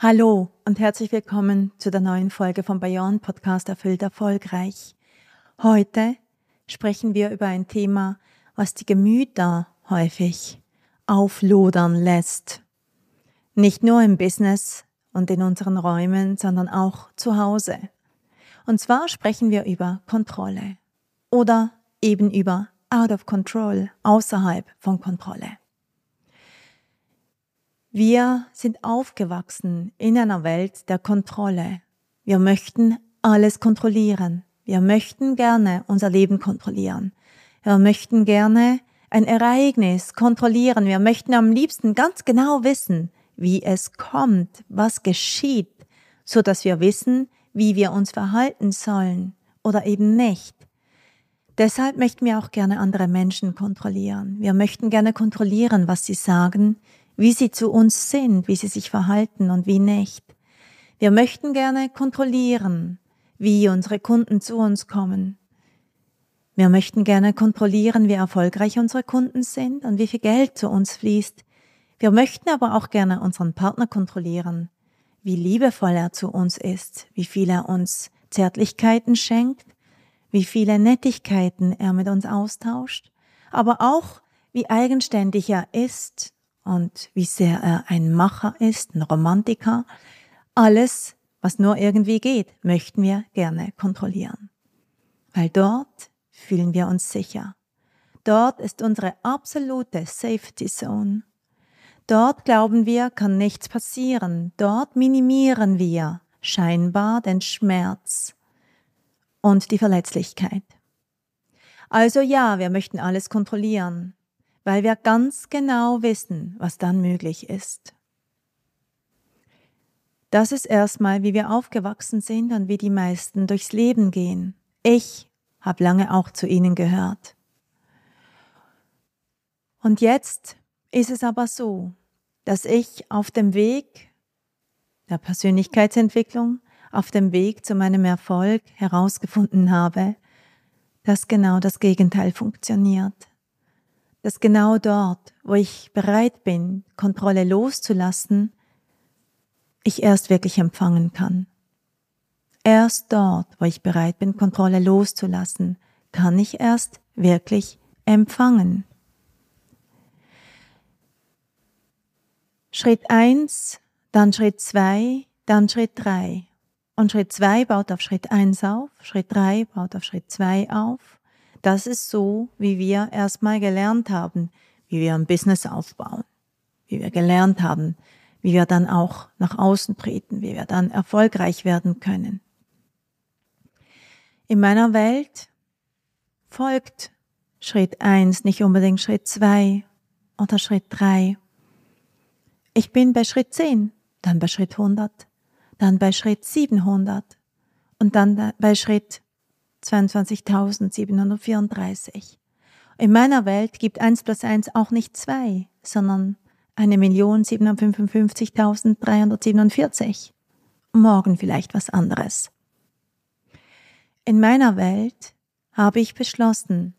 Hallo und herzlich willkommen zu der neuen Folge vom Bayern Podcast Erfüllt Erfolgreich. Heute sprechen wir über ein Thema, was die Gemüter häufig auflodern lässt. Nicht nur im Business und in unseren Räumen, sondern auch zu Hause. Und zwar sprechen wir über Kontrolle oder eben über out of control, außerhalb von Kontrolle. Wir sind aufgewachsen in einer Welt der Kontrolle. Wir möchten alles kontrollieren. Wir möchten gerne unser Leben kontrollieren. Wir möchten gerne ein Ereignis kontrollieren. Wir möchten am liebsten ganz genau wissen, wie es kommt, was geschieht, so dass wir wissen, wie wir uns verhalten sollen oder eben nicht. Deshalb möchten wir auch gerne andere Menschen kontrollieren. Wir möchten gerne kontrollieren, was sie sagen, wie sie zu uns sind, wie sie sich verhalten und wie nicht. Wir möchten gerne kontrollieren, wie unsere Kunden zu uns kommen. Wir möchten gerne kontrollieren, wie erfolgreich unsere Kunden sind und wie viel Geld zu uns fließt. Wir möchten aber auch gerne unseren Partner kontrollieren, wie liebevoll er zu uns ist, wie viel er uns Zärtlichkeiten schenkt, wie viele Nettigkeiten er mit uns austauscht, aber auch wie eigenständig er ist und wie sehr er ein Macher ist, ein Romantiker. Alles, was nur irgendwie geht, möchten wir gerne kontrollieren. Weil dort fühlen wir uns sicher. Dort ist unsere absolute Safety Zone. Dort glauben wir, kann nichts passieren. Dort minimieren wir scheinbar den Schmerz und die Verletzlichkeit. Also ja, wir möchten alles kontrollieren weil wir ganz genau wissen, was dann möglich ist. Das ist erstmal, wie wir aufgewachsen sind und wie die meisten durchs Leben gehen. Ich habe lange auch zu ihnen gehört. Und jetzt ist es aber so, dass ich auf dem Weg der Persönlichkeitsentwicklung, auf dem Weg zu meinem Erfolg herausgefunden habe, dass genau das Gegenteil funktioniert dass genau dort, wo ich bereit bin, Kontrolle loszulassen, ich erst wirklich empfangen kann. Erst dort, wo ich bereit bin, Kontrolle loszulassen, kann ich erst wirklich empfangen. Schritt eins, dann Schritt zwei, dann Schritt drei. Und Schritt zwei baut auf Schritt eins auf, Schritt drei baut auf Schritt zwei auf das ist so, wie wir erstmal gelernt haben, wie wir ein Business aufbauen, wie wir gelernt haben, wie wir dann auch nach außen treten, wie wir dann erfolgreich werden können. In meiner Welt folgt Schritt eins nicht unbedingt Schritt zwei oder Schritt drei. Ich bin bei Schritt zehn, dann bei Schritt 100, dann bei Schritt 700 und dann bei Schritt 22.734. In meiner Welt gibt 1 plus 1 auch nicht 2, sondern 1.755.347. Morgen vielleicht was anderes. In meiner Welt habe ich beschlossen,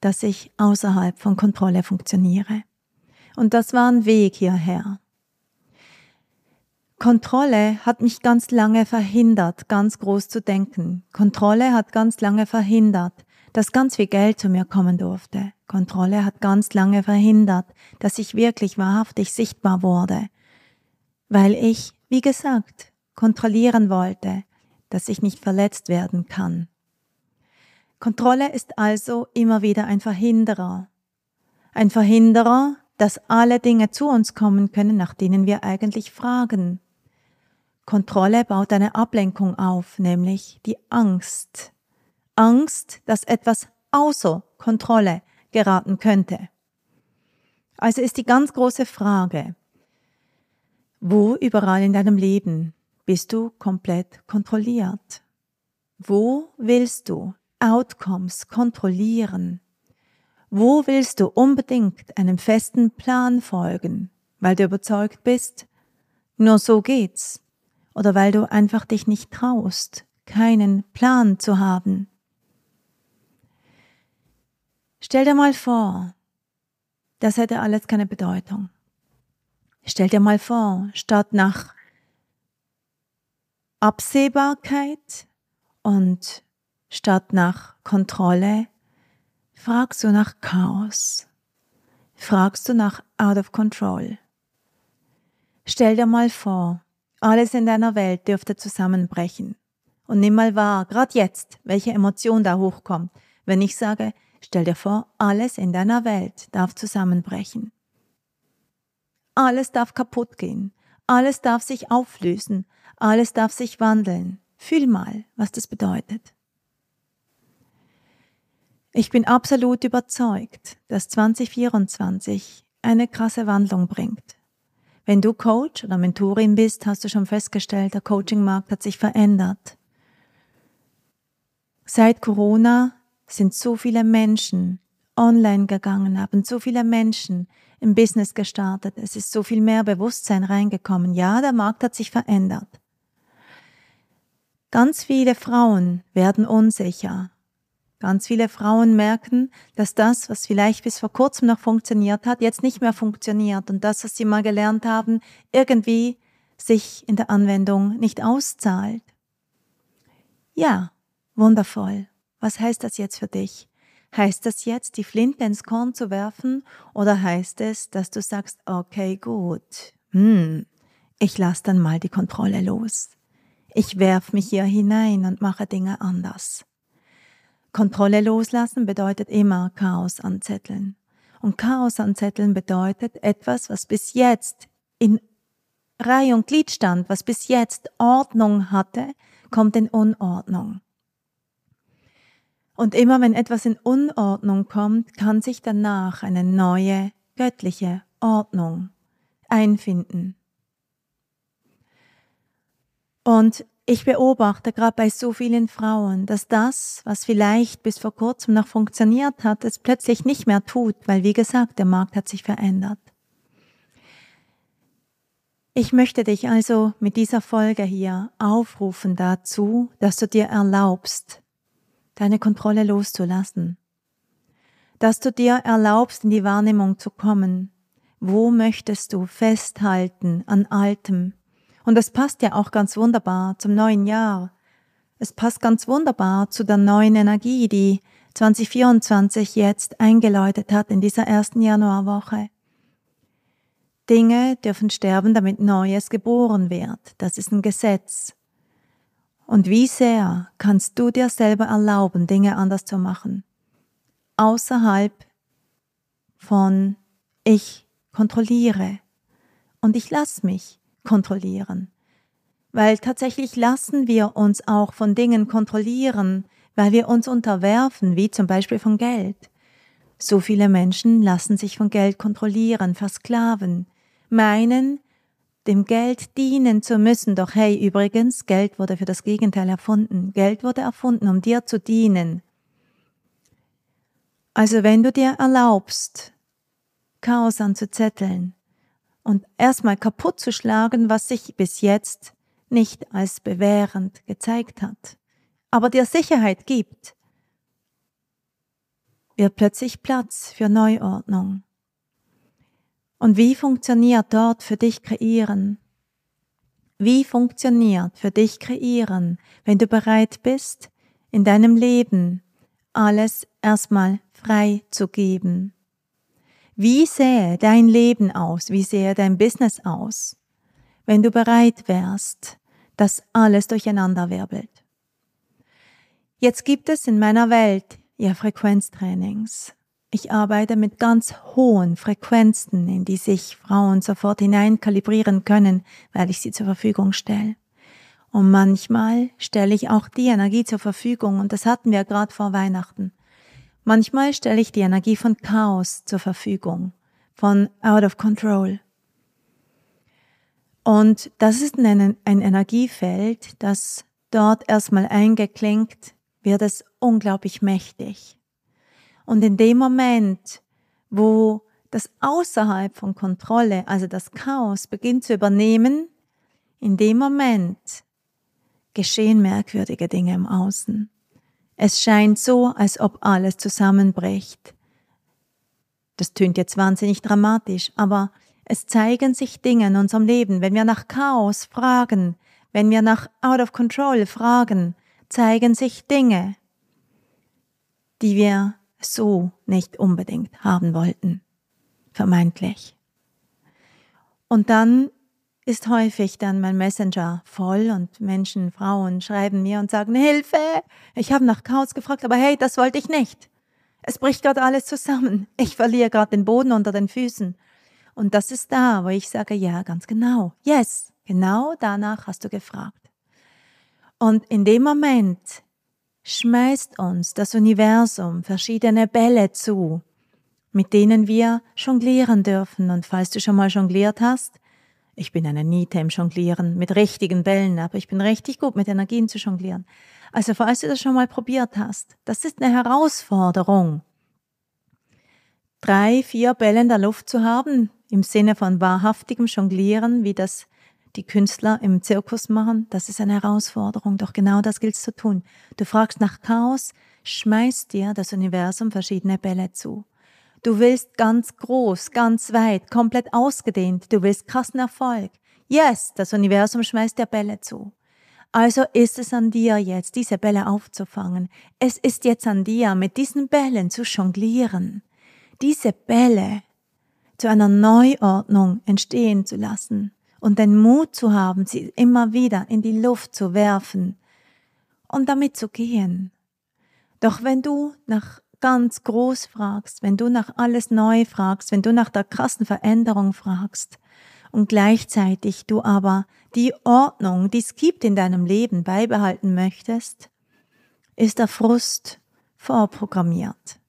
dass ich außerhalb von Kontrolle funktioniere. Und das war ein Weg hierher. Kontrolle hat mich ganz lange verhindert, ganz groß zu denken. Kontrolle hat ganz lange verhindert, dass ganz viel Geld zu mir kommen durfte. Kontrolle hat ganz lange verhindert, dass ich wirklich wahrhaftig sichtbar wurde. Weil ich, wie gesagt, kontrollieren wollte, dass ich nicht verletzt werden kann. Kontrolle ist also immer wieder ein Verhinderer. Ein Verhinderer, dass alle Dinge zu uns kommen können, nach denen wir eigentlich fragen. Kontrolle baut eine Ablenkung auf, nämlich die Angst. Angst, dass etwas außer Kontrolle geraten könnte. Also ist die ganz große Frage, wo überall in deinem Leben bist du komplett kontrolliert? Wo willst du Outcomes kontrollieren? Wo willst du unbedingt einem festen Plan folgen, weil du überzeugt bist, nur so geht's, oder weil du einfach dich nicht traust, keinen Plan zu haben? Stell dir mal vor, das hätte alles keine Bedeutung. Stell dir mal vor, statt nach Absehbarkeit und statt nach Kontrolle fragst du nach Chaos. Fragst du nach Out of Control. Stell dir mal vor, alles in deiner Welt dürfte zusammenbrechen. Und nimm mal wahr, gerade jetzt, welche Emotion da hochkommt, wenn ich sage, stell dir vor, alles in deiner Welt darf zusammenbrechen. Alles darf kaputt gehen. Alles darf sich auflösen. Alles darf sich wandeln. Fühl mal, was das bedeutet. Ich bin absolut überzeugt, dass 2024 eine krasse Wandlung bringt. Wenn du Coach oder Mentorin bist, hast du schon festgestellt, der Coachingmarkt hat sich verändert. Seit Corona sind so viele Menschen online gegangen, haben so viele Menschen im Business gestartet. Es ist so viel mehr Bewusstsein reingekommen. Ja, der Markt hat sich verändert. Ganz viele Frauen werden unsicher. Ganz viele Frauen merken, dass das, was vielleicht bis vor kurzem noch funktioniert hat, jetzt nicht mehr funktioniert und das, was sie mal gelernt haben, irgendwie sich in der Anwendung nicht auszahlt. Ja, wundervoll. Was heißt das jetzt für dich? Heißt das jetzt, die Flinte ins Korn zu werfen oder heißt es, dass du sagst, okay, gut, hm, ich lass dann mal die Kontrolle los. Ich werf mich hier hinein und mache Dinge anders. Kontrolle loslassen bedeutet immer Chaos anzetteln. Und Chaos anzetteln bedeutet etwas, was bis jetzt in Reihe und Glied stand, was bis jetzt Ordnung hatte, kommt in Unordnung. Und immer wenn etwas in Unordnung kommt, kann sich danach eine neue göttliche Ordnung einfinden. Und ich beobachte gerade bei so vielen Frauen, dass das, was vielleicht bis vor kurzem noch funktioniert hat, es plötzlich nicht mehr tut, weil wie gesagt, der Markt hat sich verändert. Ich möchte dich also mit dieser Folge hier aufrufen dazu, dass du dir erlaubst, deine Kontrolle loszulassen. Dass du dir erlaubst, in die Wahrnehmung zu kommen. Wo möchtest du festhalten an Altem? Und es passt ja auch ganz wunderbar zum neuen Jahr. Es passt ganz wunderbar zu der neuen Energie, die 2024 jetzt eingeläutet hat in dieser ersten Januarwoche. Dinge dürfen sterben, damit Neues geboren wird. Das ist ein Gesetz. Und wie sehr kannst du dir selber erlauben, Dinge anders zu machen? Außerhalb von ich kontrolliere und ich lass mich kontrollieren. Weil tatsächlich lassen wir uns auch von Dingen kontrollieren, weil wir uns unterwerfen, wie zum Beispiel von Geld. So viele Menschen lassen sich von Geld kontrollieren, versklaven, meinen, dem Geld dienen zu müssen. Doch hey, übrigens, Geld wurde für das Gegenteil erfunden. Geld wurde erfunden, um dir zu dienen. Also wenn du dir erlaubst, Chaos anzuzetteln und erstmal kaputt zu schlagen, was sich bis jetzt nicht als bewährend gezeigt hat, aber dir Sicherheit gibt, wird plötzlich Platz für Neuordnung. Und wie funktioniert dort für dich kreieren? Wie funktioniert für dich kreieren, wenn du bereit bist, in deinem Leben alles erstmal frei zu geben? Wie sähe dein Leben aus? Wie sähe dein Business aus? Wenn du bereit wärst, das alles durcheinander wirbelt. Jetzt gibt es in meiner Welt ja Frequenztrainings. Ich arbeite mit ganz hohen Frequenzen, in die sich Frauen sofort hineinkalibrieren können, weil ich sie zur Verfügung stelle. Und manchmal stelle ich auch die Energie zur Verfügung, und das hatten wir gerade vor Weihnachten. Manchmal stelle ich die Energie von Chaos zur Verfügung, von Out of Control. Und das ist ein, Energiefeld, das dort erstmal eingeklingt, wird es unglaublich mächtig. Und in dem Moment, wo das außerhalb von Kontrolle, also das Chaos beginnt zu übernehmen, in dem Moment geschehen merkwürdige Dinge im Außen. Es scheint so, als ob alles zusammenbricht. Das tönt jetzt wahnsinnig dramatisch, aber es zeigen sich Dinge in unserem Leben. Wenn wir nach Chaos fragen, wenn wir nach Out of Control fragen, zeigen sich Dinge, die wir so nicht unbedingt haben wollten. Vermeintlich. Und dann ist häufig dann mein Messenger voll und Menschen, Frauen schreiben mir und sagen, Hilfe, ich habe nach Chaos gefragt, aber hey, das wollte ich nicht. Es bricht gerade alles zusammen. Ich verliere gerade den Boden unter den Füßen. Und das ist da, wo ich sage, ja, ganz genau. Yes, genau danach hast du gefragt. Und in dem Moment schmeißt uns das Universum verschiedene Bälle zu, mit denen wir jonglieren dürfen. Und falls du schon mal jongliert hast, ich bin eine Niete im Jonglieren mit richtigen Bällen, aber ich bin richtig gut mit Energien zu jonglieren. Also falls du das schon mal probiert hast, das ist eine Herausforderung. Drei, vier Bälle in der Luft zu haben, im Sinne von wahrhaftigem Jonglieren, wie das die Künstler im Zirkus machen, das ist eine Herausforderung, doch genau das gilt zu tun. Du fragst nach Chaos, schmeißt dir das Universum verschiedene Bälle zu. Du willst ganz groß, ganz weit, komplett ausgedehnt. Du willst krassen Erfolg. Yes, das Universum schmeißt dir Bälle zu. Also ist es an dir jetzt, diese Bälle aufzufangen. Es ist jetzt an dir, mit diesen Bällen zu jonglieren. Diese Bälle zu einer Neuordnung entstehen zu lassen und den Mut zu haben, sie immer wieder in die Luft zu werfen und damit zu gehen. Doch wenn du nach ganz groß fragst, wenn du nach alles neu fragst, wenn du nach der krassen Veränderung fragst und gleichzeitig du aber die Ordnung, die es gibt in deinem Leben, beibehalten möchtest, ist der Frust vorprogrammiert.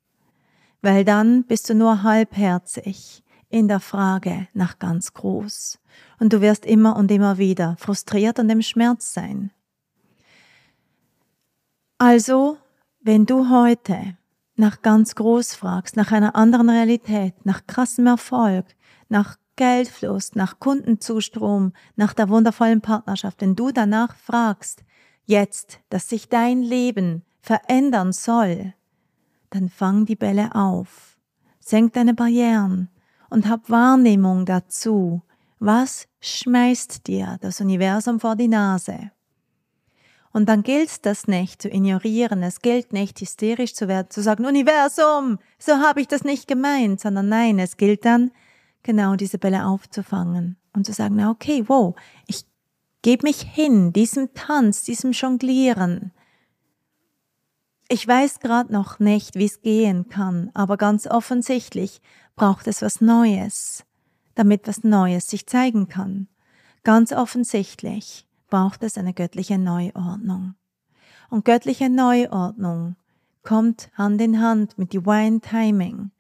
Weil dann bist du nur halbherzig in der Frage nach ganz groß. Und du wirst immer und immer wieder frustriert und im Schmerz sein. Also, wenn du heute nach ganz groß fragst, nach einer anderen Realität, nach krassem Erfolg, nach Geldfluss, nach Kundenzustrom, nach der wundervollen Partnerschaft, wenn du danach fragst, jetzt, dass sich dein Leben verändern soll, dann fang die Bälle auf, senk deine Barrieren und hab Wahrnehmung dazu, was schmeißt dir das Universum vor die Nase. Und dann gilt das nicht zu ignorieren, es gilt nicht hysterisch zu werden, zu sagen, Universum, so habe ich das nicht gemeint, sondern nein, es gilt dann, genau diese Bälle aufzufangen und zu sagen, okay, wow, ich gebe mich hin, diesem Tanz, diesem Jonglieren. Ich weiß gerade noch nicht, wie es gehen kann, aber ganz offensichtlich braucht es was Neues, damit was Neues sich zeigen kann. Ganz offensichtlich braucht es eine göttliche Neuordnung. Und göttliche Neuordnung kommt Hand in Hand mit Divine Timing,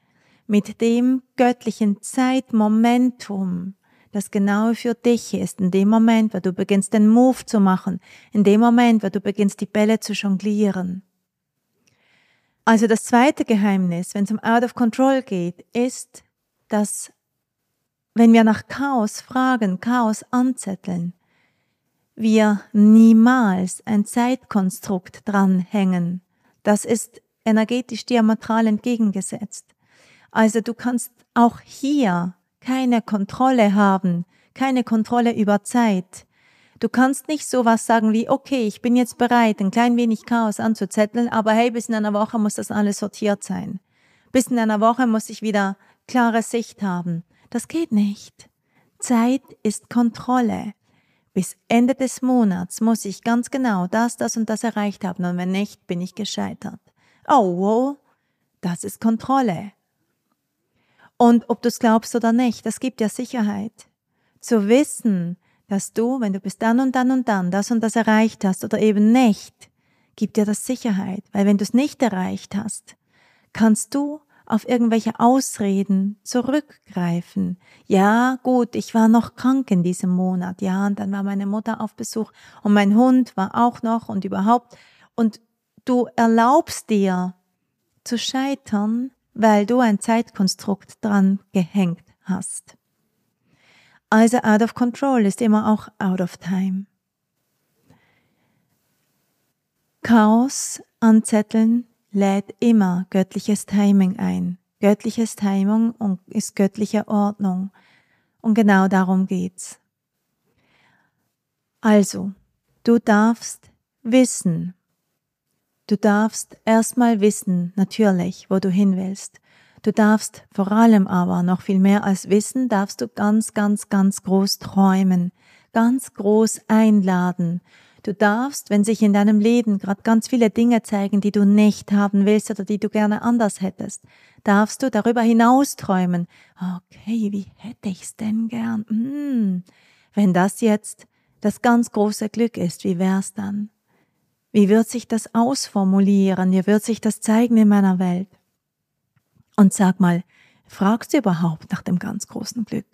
mit dem göttlichen Zeitmomentum, das genau für dich ist, in dem Moment, wo du beginnst, den Move zu machen, in dem Moment, wo du beginnst, die Bälle zu jonglieren. Also das zweite Geheimnis, wenn es um Out of Control geht, ist, dass wenn wir nach Chaos fragen, Chaos anzetteln, wir niemals ein Zeitkonstrukt dranhängen. Das ist energetisch diametral entgegengesetzt. Also du kannst auch hier keine Kontrolle haben, keine Kontrolle über Zeit. Du kannst nicht sowas sagen wie, okay, ich bin jetzt bereit, ein klein wenig Chaos anzuzetteln, aber hey, bis in einer Woche muss das alles sortiert sein. Bis in einer Woche muss ich wieder klare Sicht haben. Das geht nicht. Zeit ist Kontrolle. Bis Ende des Monats muss ich ganz genau das, das und das erreicht haben und wenn nicht, bin ich gescheitert. Oh, wow, das ist Kontrolle. Und ob du es glaubst oder nicht, das gibt dir Sicherheit. Zu wissen, dass du, wenn du bis dann und dann und dann das und das erreicht hast oder eben nicht, gibt dir das Sicherheit. Weil wenn du es nicht erreicht hast, kannst du auf irgendwelche Ausreden zurückgreifen. Ja, gut, ich war noch krank in diesem Monat, ja, und dann war meine Mutter auf Besuch und mein Hund war auch noch und überhaupt. Und du erlaubst dir zu scheitern, weil du ein Zeitkonstrukt dran gehängt hast. Also out of control ist immer auch out of time. Chaos anzetteln lädt immer göttliches Timing ein. Göttliches Timing ist göttliche Ordnung. Und genau darum geht's. Also, du darfst wissen. Du darfst erstmal wissen, natürlich, wo du hin willst. Du darfst vor allem aber noch viel mehr als wissen, darfst du ganz, ganz, ganz groß träumen, ganz groß einladen. Du darfst, wenn sich in deinem Leben gerade ganz viele Dinge zeigen, die du nicht haben willst oder die du gerne anders hättest, darfst du darüber hinaus träumen. Okay, wie hätte ich's denn gern? Hm, wenn das jetzt das ganz große Glück ist, wie wär's dann? Wie wird sich das ausformulieren? Wie wird sich das zeigen in meiner Welt? Und sag mal, fragst du überhaupt nach dem ganz großen Glück?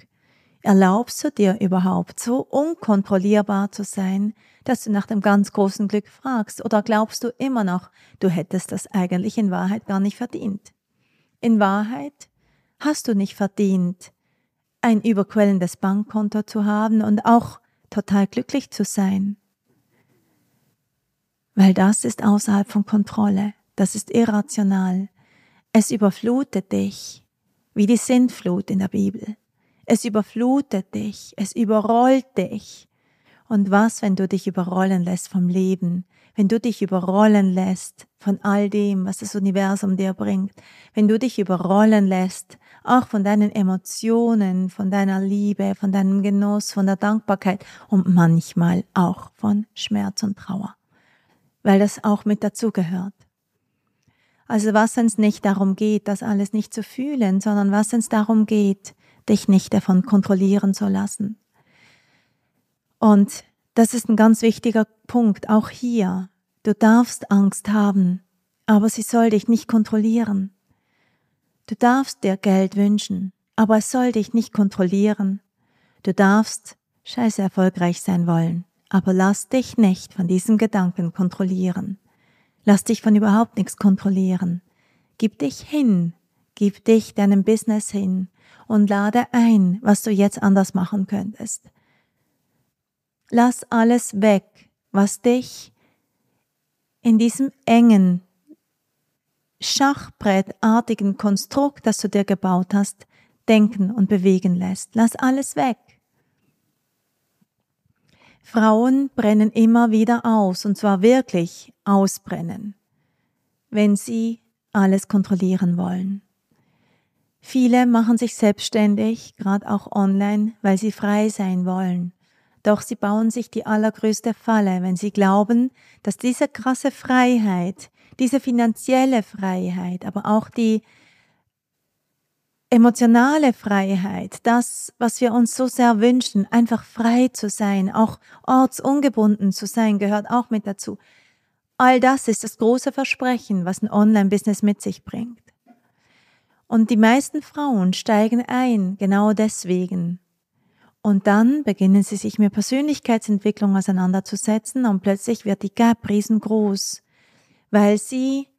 Erlaubst du dir überhaupt so unkontrollierbar zu sein, dass du nach dem ganz großen Glück fragst? Oder glaubst du immer noch, du hättest das eigentlich in Wahrheit gar nicht verdient? In Wahrheit hast du nicht verdient, ein überquellendes Bankkonto zu haben und auch total glücklich zu sein. Weil das ist außerhalb von Kontrolle, das ist irrational, es überflutet dich, wie die Sintflut in der Bibel. Es überflutet dich, es überrollt dich. Und was, wenn du dich überrollen lässt vom Leben, wenn du dich überrollen lässt von all dem, was das Universum dir bringt, wenn du dich überrollen lässt, auch von deinen Emotionen, von deiner Liebe, von deinem Genuss, von der Dankbarkeit und manchmal auch von Schmerz und Trauer, weil das auch mit dazugehört. Also was, wenn es nicht darum geht, das alles nicht zu fühlen, sondern was, wenn es darum geht, dich nicht davon kontrollieren zu lassen. Und das ist ein ganz wichtiger Punkt, auch hier. Du darfst Angst haben, aber sie soll dich nicht kontrollieren. Du darfst dir Geld wünschen, aber es soll dich nicht kontrollieren. Du darfst scheiße erfolgreich sein wollen, aber lass dich nicht von diesem Gedanken kontrollieren. Lass dich von überhaupt nichts kontrollieren. Gib dich hin, gib dich deinem Business hin und lade ein, was du jetzt anders machen könntest. Lass alles weg, was dich in diesem engen, schachbrettartigen Konstrukt, das du dir gebaut hast, denken und bewegen lässt. Lass alles weg. Frauen brennen immer wieder aus, und zwar wirklich ausbrennen, wenn sie alles kontrollieren wollen. Viele machen sich selbstständig, gerade auch online, weil sie frei sein wollen. Doch sie bauen sich die allergrößte Falle, wenn sie glauben, dass diese krasse Freiheit, diese finanzielle Freiheit, aber auch die emotionale Freiheit, das, was wir uns so sehr wünschen, einfach frei zu sein, auch ortsungebunden zu sein, gehört auch mit dazu. All das ist das große Versprechen, was ein Online-Business mit sich bringt. Und die meisten Frauen steigen ein, genau deswegen. Und dann beginnen sie sich mit Persönlichkeitsentwicklung auseinanderzusetzen und plötzlich wird die Gap riesengroß, weil sie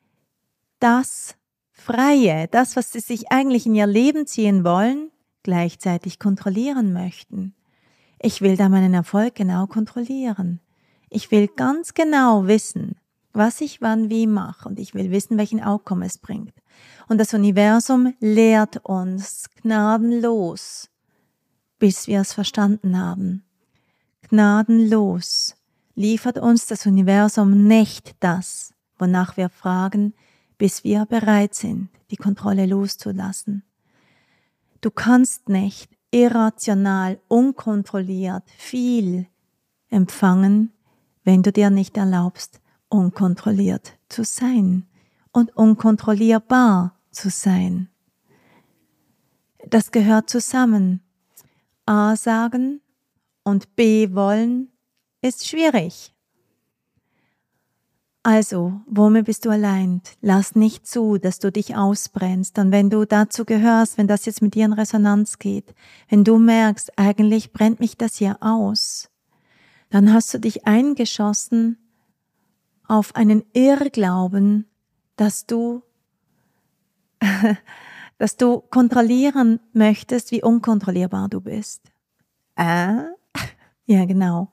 das Freie, das, was sie sich eigentlich in ihr Leben ziehen wollen, gleichzeitig kontrollieren möchten. Ich will da meinen Erfolg genau kontrollieren. Ich will ganz genau wissen, was ich wann wie mache und ich will wissen, welchen Outcome es bringt. Und das Universum lehrt uns gnadenlos, bis wir es verstanden haben. Gnadenlos liefert uns das Universum nicht das, wonach wir fragen, bis wir bereit sind, die Kontrolle loszulassen. Du kannst nicht irrational, unkontrolliert viel empfangen, wenn du dir nicht erlaubst, unkontrolliert zu sein und unkontrollierbar zu sein. Das gehört zusammen. A sagen und B wollen ist schwierig. Also, womit bist du allein? Lass nicht zu, dass du dich ausbrennst. Und wenn du dazu gehörst, wenn das jetzt mit dir in Resonanz geht, wenn du merkst, eigentlich brennt mich das hier aus, dann hast du dich eingeschossen auf einen Irrglauben, dass du, dass du kontrollieren möchtest, wie unkontrollierbar du bist. Äh? Ja, genau.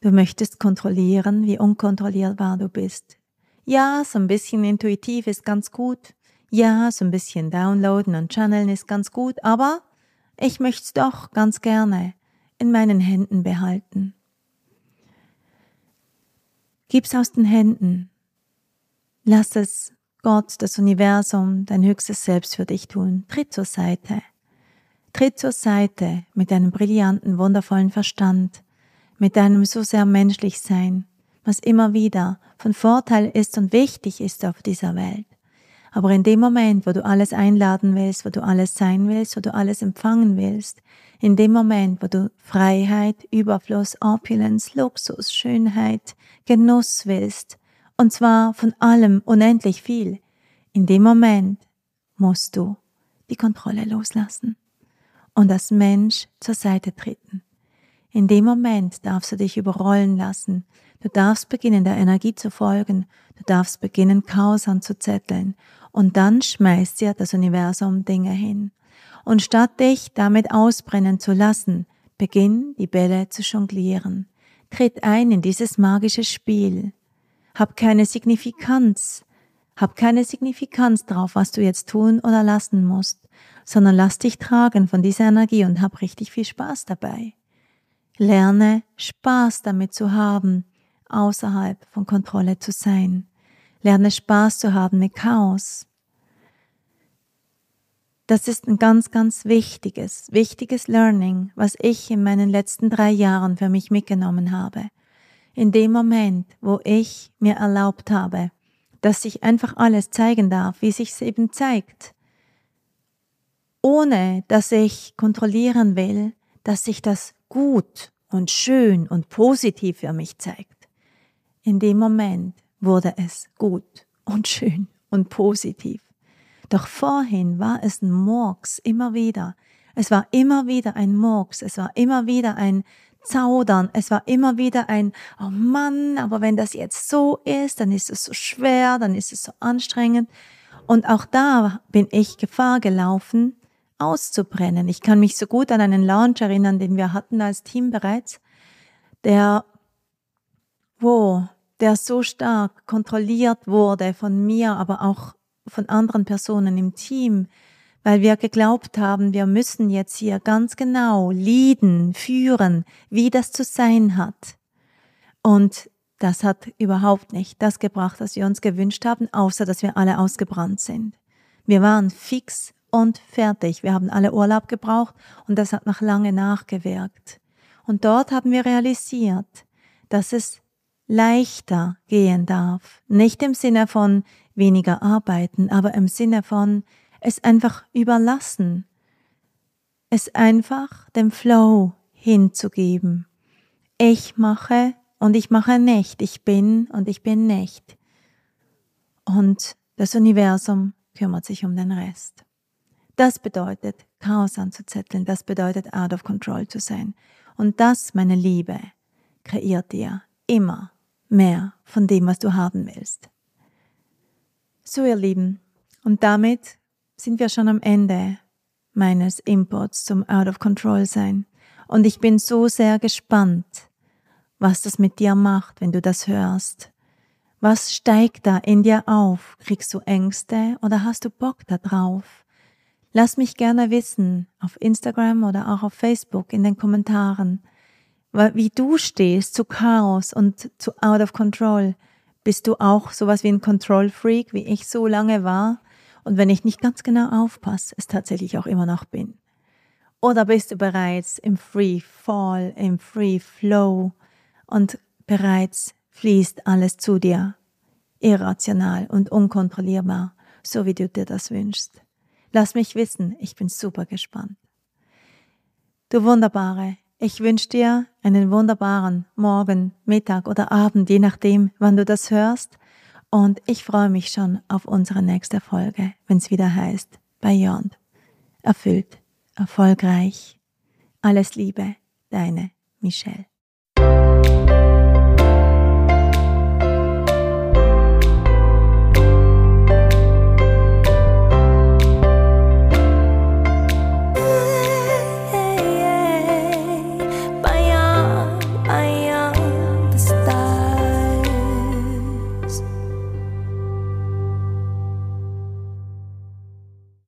Du möchtest kontrollieren, wie unkontrollierbar du bist. Ja, so ein bisschen intuitiv ist ganz gut. Ja, so ein bisschen downloaden und channeln ist ganz gut, aber ich möchte es doch ganz gerne in meinen Händen behalten. Gib's aus den Händen. Lass es Gott, das Universum, dein höchstes Selbst für dich tun. Tritt zur Seite. Tritt zur Seite mit deinem brillanten, wundervollen Verstand, mit deinem so sehr menschlich Sein, was immer wieder von Vorteil ist und wichtig ist auf dieser Welt. Aber in dem Moment, wo du alles einladen willst, wo du alles sein willst, wo du alles empfangen willst, in dem Moment, wo du Freiheit, Überfluss, Opulence, Luxus, Schönheit, Genuss willst, und zwar von allem unendlich viel, in dem Moment musst du die Kontrolle loslassen und als Mensch zur Seite treten. In dem Moment darfst du dich überrollen lassen. Du darfst beginnen, der Energie zu folgen. Du darfst beginnen, Chaos anzuzetteln. Und dann schmeißt dir das Universum Dinge hin. Und statt dich damit ausbrennen zu lassen, beginn die Bälle zu jonglieren. Tritt ein in dieses magische Spiel. Hab keine Signifikanz. Hab keine Signifikanz drauf, was du jetzt tun oder lassen musst, sondern lass dich tragen von dieser Energie und hab richtig viel Spaß dabei. Lerne Spaß damit zu haben, außerhalb von Kontrolle zu sein. Lerne Spaß zu haben mit Chaos. Das ist ein ganz, ganz wichtiges, wichtiges Learning, was ich in meinen letzten drei Jahren für mich mitgenommen habe. In dem Moment, wo ich mir erlaubt habe, dass sich einfach alles zeigen darf, wie sich es eben zeigt, ohne dass ich kontrollieren will, dass sich das gut und schön und positiv für mich zeigt. In dem Moment wurde es gut und schön und positiv. Doch vorhin war es ein Murks immer wieder. Es war immer wieder ein Murks, es war immer wieder ein Zaudern, es war immer wieder ein, oh Mann, aber wenn das jetzt so ist, dann ist es so schwer, dann ist es so anstrengend. Und auch da bin ich Gefahr gelaufen, auszubrennen. Ich kann mich so gut an einen Launch erinnern, den wir hatten als Team bereits, der, wo, der so stark kontrolliert wurde von mir, aber auch von anderen Personen im Team, weil wir geglaubt haben, wir müssen jetzt hier ganz genau leaden, führen, wie das zu sein hat. Und das hat überhaupt nicht das gebracht, was wir uns gewünscht haben, außer dass wir alle ausgebrannt sind. Wir waren fix und fertig. Wir haben alle Urlaub gebraucht und das hat noch lange nachgewirkt. Und dort haben wir realisiert, dass es leichter gehen darf. Nicht im Sinne von weniger arbeiten, aber im Sinne von es einfach überlassen. Es einfach dem Flow hinzugeben. Ich mache und ich mache nicht. Ich bin und ich bin nicht. Und das Universum kümmert sich um den Rest. Das bedeutet, Chaos anzuzetteln, das bedeutet, out of control zu sein. Und das, meine Liebe, kreiert dir immer mehr von dem, was du haben willst. So, ihr Lieben, und damit sind wir schon am Ende meines Imports zum Out of Control sein. Und ich bin so sehr gespannt, was das mit dir macht, wenn du das hörst. Was steigt da in dir auf? Kriegst du Ängste oder hast du Bock da drauf? Lass mich gerne wissen auf Instagram oder auch auf Facebook in den Kommentaren, wie du stehst zu Chaos und zu Out of Control. Bist du auch sowas wie ein Control Freak, wie ich so lange war? Und wenn ich nicht ganz genau aufpasse, es tatsächlich auch immer noch bin. Oder bist du bereits im Free Fall, im Free Flow und bereits fließt alles zu dir, irrational und unkontrollierbar, so wie du dir das wünschst? Lass mich wissen, ich bin super gespannt. Du Wunderbare, ich wünsche dir einen wunderbaren Morgen, Mittag oder Abend, je nachdem, wann du das hörst. Und ich freue mich schon auf unsere nächste Folge, wenn es wieder heißt Beyond. Erfüllt, erfolgreich. Alles Liebe, deine Michelle.